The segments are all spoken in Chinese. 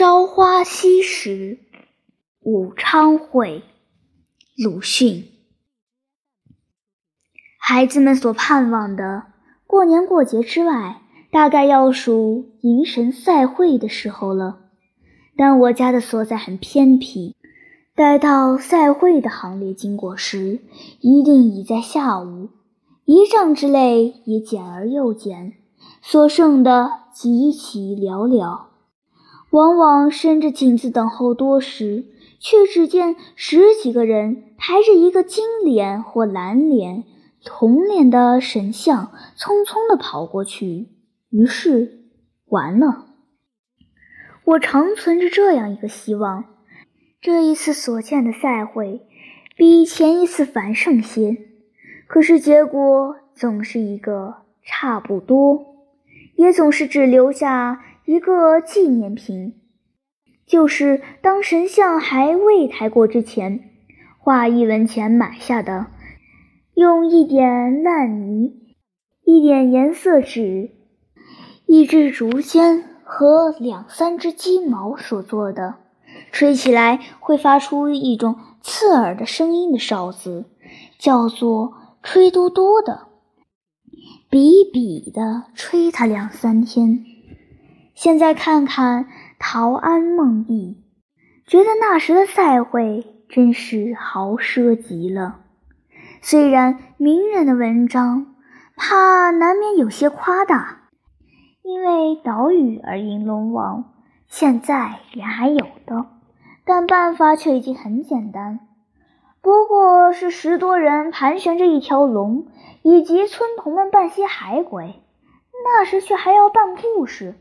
朝花夕拾，武昌会。鲁迅。孩子们所盼望的过年过节之外，大概要数迎神赛会的时候了。但我家的所在很偏僻，待到赛会的行列经过时，一定已在下午。一丈之内也减而又减，所剩的极其寥寥。往往伸着颈子等候多时，却只见十几个人抬着一个金脸或蓝脸、铜脸的神像，匆匆地跑过去。于是，完了。我常存着这样一个希望：这一次所见的赛会，比前一次繁盛些。可是结果总是一个差不多，也总是只留下。一个纪念品，就是当神像还未抬过之前，花一文钱买下的，用一点烂泥、一点颜色纸、一支竹签和两三只鸡毛所做的，吹起来会发出一种刺耳的声音的哨子，叫做“吹嘟嘟”的，比比的吹它两三天。现在看看陶庵梦忆，觉得那时的赛会真是豪奢极了。虽然名人的文章怕难免有些夸大，因为岛屿而迎龙王，现在也还有的，但办法却已经很简单，不过是十多人盘旋着一条龙，以及村童们扮些海鬼，那时却还要办故事。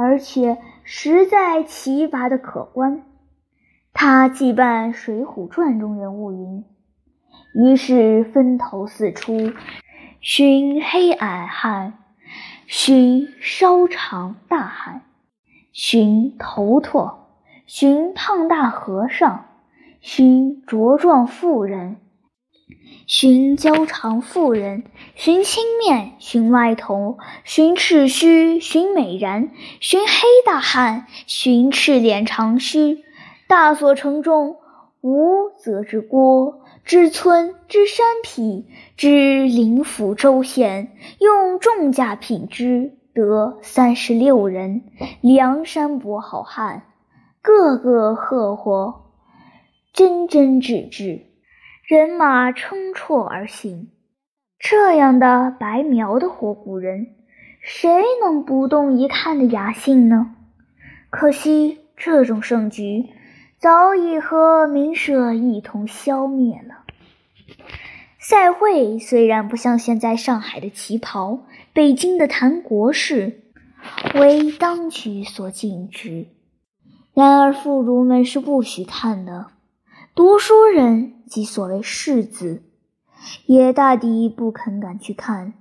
而且实在奇葩的可观。他既扮《水浒传》中人物云，于是分头四出，寻黑矮汉，寻稍长大汉，寻头陀，寻胖大和尚，寻茁壮妇人。寻娇长妇人，寻青面，寻外头，寻赤须，寻美髯，寻黑大汉，寻赤脸长须。大所城中，无则之郭，之村，之山僻，之灵府州县，用重价品之，得三十六人，梁山伯好汉，个个赫豁，真真挚挚。人马称绰而行，这样的白描的活古人，谁能不动一看的雅兴呢？可惜这种盛局早已和名社一同消灭了。赛会虽然不像现在上海的旗袍、北京的谈国事为当局所禁止，然而妇孺们是不许看的。读书人即所谓士子，也大抵不肯敢去看，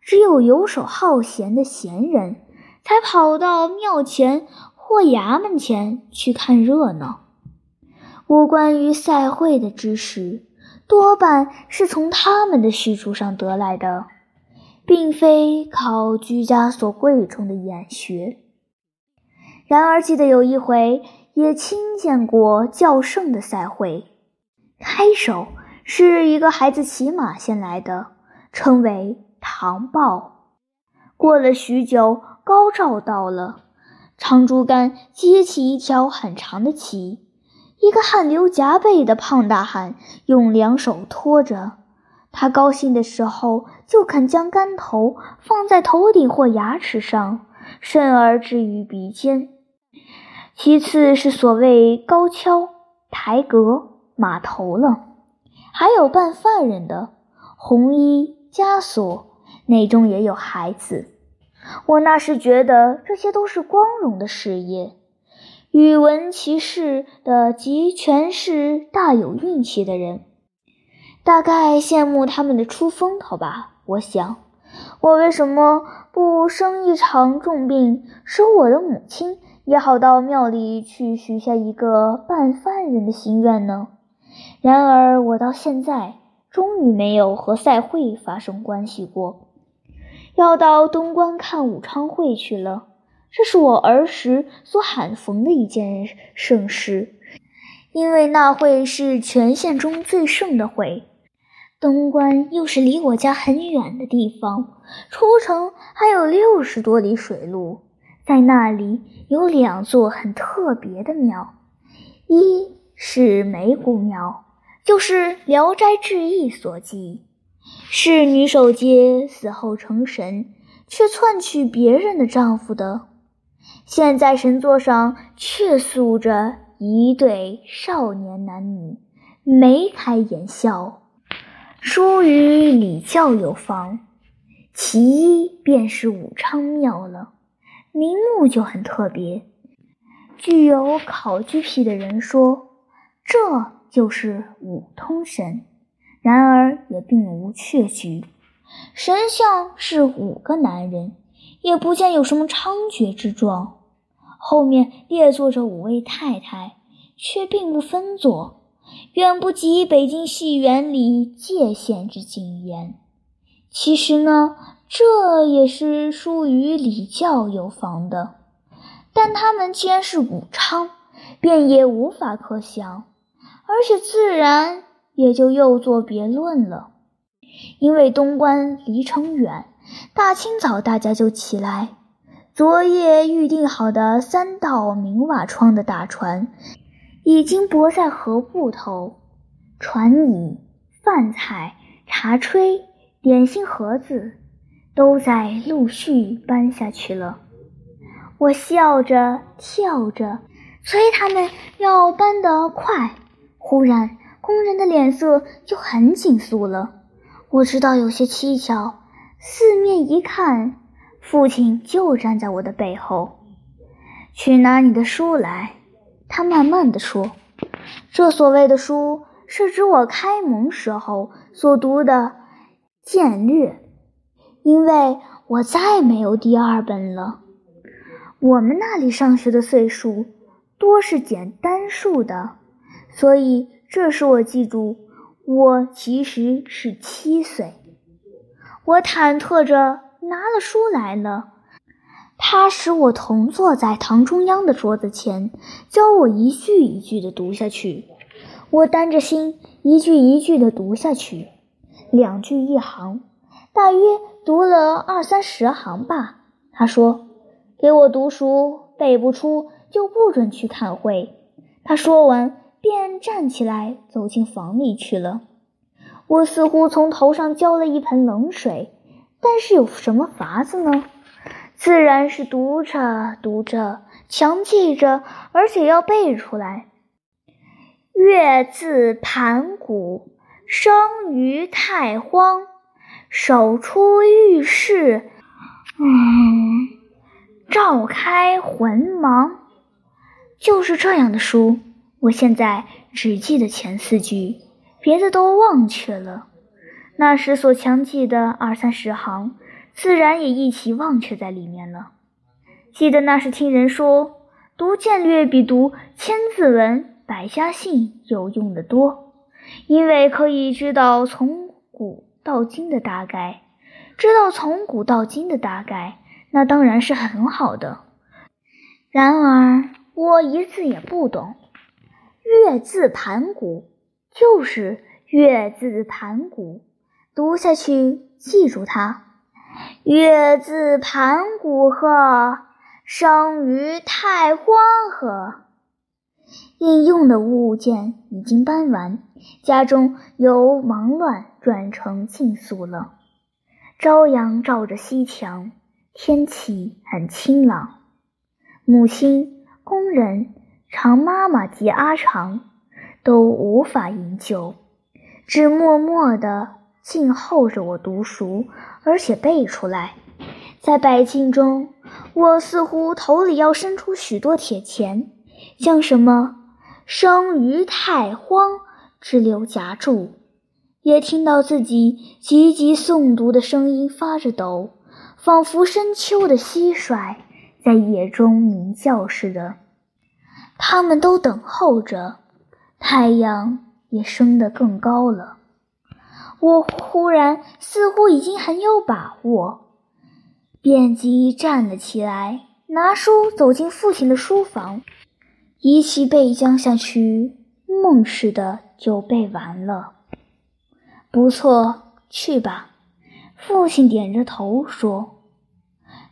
只有游手好闲的闲人才跑到庙前或衙门前去看热闹。我关于赛会的知识，多半是从他们的叙述上得来的，并非靠居家所贵重的眼学。然而记得有一回。也亲见过较盛的赛会，开首是一个孩子骑马先来的，称为唐豹。过了许久，高照到了，长竹竿接起一条很长的旗，一个汗流浃背的胖大汉用两手托着。他高兴的时候，就肯将竿头放在头顶或牙齿上，甚而置于鼻尖。其次是所谓高跷、台阁、马头了，还有扮犯人的红衣枷锁，内中也有孩子。我那时觉得这些都是光荣的事业，语文其士的及全是大有运气的人，大概羡慕他们的出风头吧。我想，我为什么不生一场重病，使我的母亲？也好到庙里去许下一个办犯人的心愿呢。然而我到现在终于没有和赛会发生关系过。要到东关看武昌会去了，这是我儿时所罕逢的一件盛事，因为那会是全县中最盛的会。东关又是离我家很远的地方，出城还有六十多里水路。在那里有两座很特别的庙，一是梅姑庙，就是《聊斋志异》所记，是女守街死后成神，却篡取别人的丈夫的。现在神座上却塑着一对少年男女，眉开眼笑。书与礼教有方，其一便是武昌庙了。名目就很特别，具有考据癖的人说，这就是五通神。然而也并无确据。神像是五个男人，也不见有什么猖獗之状。后面列坐着五位太太，却并不分坐，远不及北京戏园里界限之谨严。其实呢？这也是疏于礼教有妨的，但他们既然是武昌，便也无法可想，而且自然也就又作别论了。因为东关离城远，大清早大家就起来，昨夜预定好的三道明瓦窗的大船，已经泊在河埠头，船椅、饭菜、茶炊、点心盒子。都在陆续搬下去了。我笑着跳着，催他们要搬得快。忽然，工人的脸色就很紧肃了。我知道有些蹊跷，四面一看，父亲就站在我的背后。去拿你的书来，他慢慢的说：“这所谓的书，是指我开蒙时候所读的《简略》。”因为我再没有第二本了。我们那里上学的岁数多是简单数的，所以这时我记住我其实是七岁。我忐忑着拿了书来了，他使我同坐在堂中央的桌子前，教我一句一句的读下去。我担着心一句一句的读下去，两句一行，大约。读了二三十行吧，他说：“给我读书，背不出就不准去看会。”他说完，便站起来走进房里去了。我似乎从头上浇了一盆冷水，但是有什么法子呢？自然是读着读着，强记着，而且要背出来。月自盘古，生于太荒。手出浴室，嗯，照开魂芒，就是这样的书。我现在只记得前四句，别的都忘却了。那时所强记的二三十行，自然也一起忘却在里面了。记得那时听人说，读剑略比读千字文、百家姓有用的多，因为可以知道从古。到今的大概，知道从古到今的大概，那当然是很好的。然而我一字也不懂，“月字盘古”就是“月字盘古”，读下去记住它，“月字盘古鹤，生于太荒河。”应用的物件已经搬完，家中由忙乱转成静肃了。朝阳照着西墙，天气很清朗。母亲、工人、常妈妈及阿长都无法营救，只默默地静候着我读书，而且背出来。在百姓中，我似乎头里要伸出许多铁钱，像什么。生于太荒之流夹住，也听到自己急急诵读的声音发着抖，仿佛深秋的蟋蟀在野中鸣叫似的。他们都等候着，太阳也升得更高了。我忽然似乎已经很有把握，便即站了起来，拿书走进父亲的书房，一气背将下去，梦似的就背完了。不错，去吧。父亲点着头说。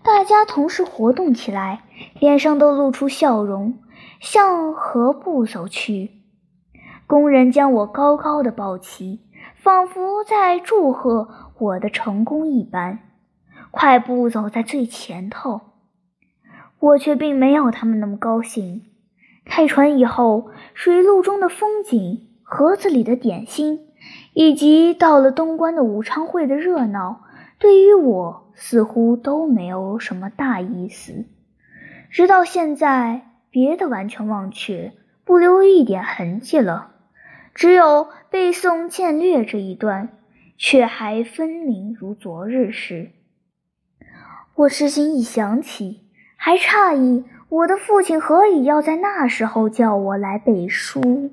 大家同时活动起来，脸上都露出笑容，向河步走去。工人将我高高的抱起，仿佛在祝贺我的成功一般，快步走在最前头。我却并没有他们那么高兴。开船以后，水路中的风景、盒子里的点心，以及到了东关的武昌会的热闹，对于我。似乎都没有什么大意思，直到现在，别的完全忘却，不留一点痕迹了。只有背诵渐略这一段，却还分明如昨日时。我至今一想起，还诧异我的父亲何以要在那时候叫我来背书。